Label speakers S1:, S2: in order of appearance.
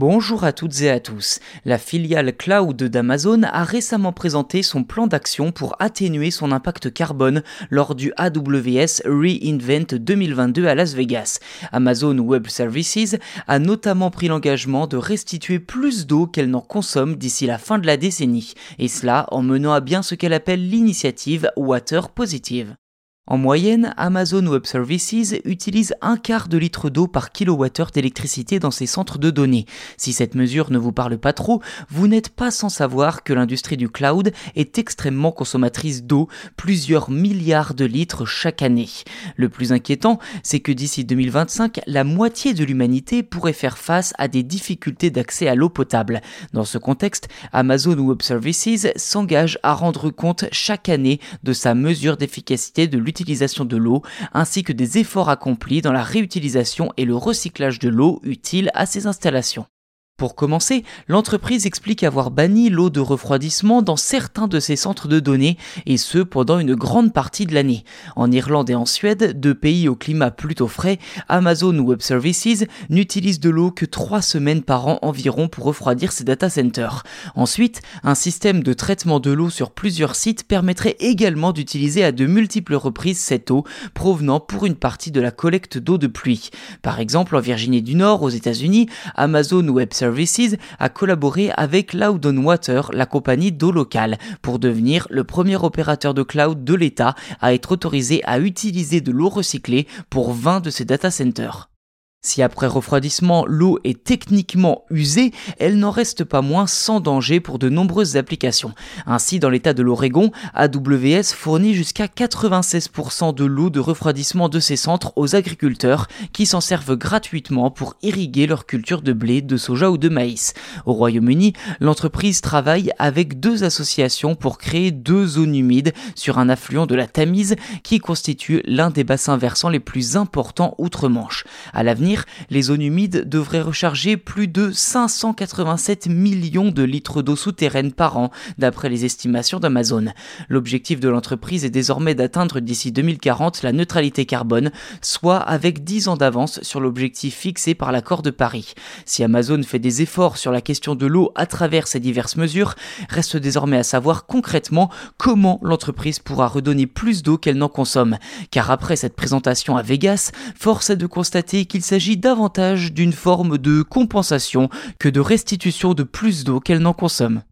S1: Bonjour à toutes et à tous. La filiale cloud d'Amazon a récemment présenté son plan d'action pour atténuer son impact carbone lors du AWS reInvent 2022 à Las Vegas. Amazon Web Services a notamment pris l'engagement de restituer plus d'eau qu'elle n'en consomme d'ici la fin de la décennie, et cela en menant à bien ce qu'elle appelle l'initiative Water Positive. En moyenne, Amazon Web Services utilise un quart de litre d'eau par kilowattheure d'électricité dans ses centres de données. Si cette mesure ne vous parle pas trop, vous n'êtes pas sans savoir que l'industrie du cloud est extrêmement consommatrice d'eau, plusieurs milliards de litres chaque année. Le plus inquiétant, c'est que d'ici 2025, la moitié de l'humanité pourrait faire face à des difficultés d'accès à l'eau potable. Dans ce contexte, Amazon Web Services s'engage à rendre compte chaque année de sa mesure d'efficacité de l'utilisation de l'eau, ainsi que des efforts accomplis dans la réutilisation et le recyclage de l'eau utile à ces installations. Pour commencer, l'entreprise explique avoir banni l'eau de refroidissement dans certains de ses centres de données, et ce pendant une grande partie de l'année. En Irlande et en Suède, deux pays au climat plutôt frais, Amazon Web Services n'utilise de l'eau que trois semaines par an environ pour refroidir ses data centers. Ensuite, un système de traitement de l'eau sur plusieurs sites permettrait également d'utiliser à de multiples reprises cette eau provenant pour une partie de la collecte d'eau de pluie. Par exemple, en Virginie du Nord, aux États-Unis, Amazon Web Services Services a collaboré avec Loudon Water, la compagnie d'eau locale, pour devenir le premier opérateur de cloud de l'État à être autorisé à utiliser de l'eau recyclée pour 20 de ses data centers. Si après refroidissement l'eau est techniquement usée, elle n'en reste pas moins sans danger pour de nombreuses applications. Ainsi, dans l'état de l'Oregon, AWS fournit jusqu'à 96% de l'eau de refroidissement de ses centres aux agriculteurs qui s'en servent gratuitement pour irriguer leur culture de blé, de soja ou de maïs. Au Royaume-Uni, l'entreprise travaille avec deux associations pour créer deux zones humides sur un affluent de la Tamise qui constitue l'un des bassins versants les plus importants outre-Manche. À les zones humides devraient recharger plus de 587 millions de litres d'eau souterraine par an, d'après les estimations d'Amazon. L'objectif de l'entreprise est désormais d'atteindre d'ici 2040 la neutralité carbone, soit avec 10 ans d'avance sur l'objectif fixé par l'accord de Paris. Si Amazon fait des efforts sur la question de l'eau à travers ces diverses mesures, reste désormais à savoir concrètement comment l'entreprise pourra redonner plus d'eau qu'elle n'en consomme. Car après cette présentation à Vegas, force est de constater qu'il s'agit s'agit davantage d'une forme de compensation que de restitution de plus d'eau qu'elle n'en consomme.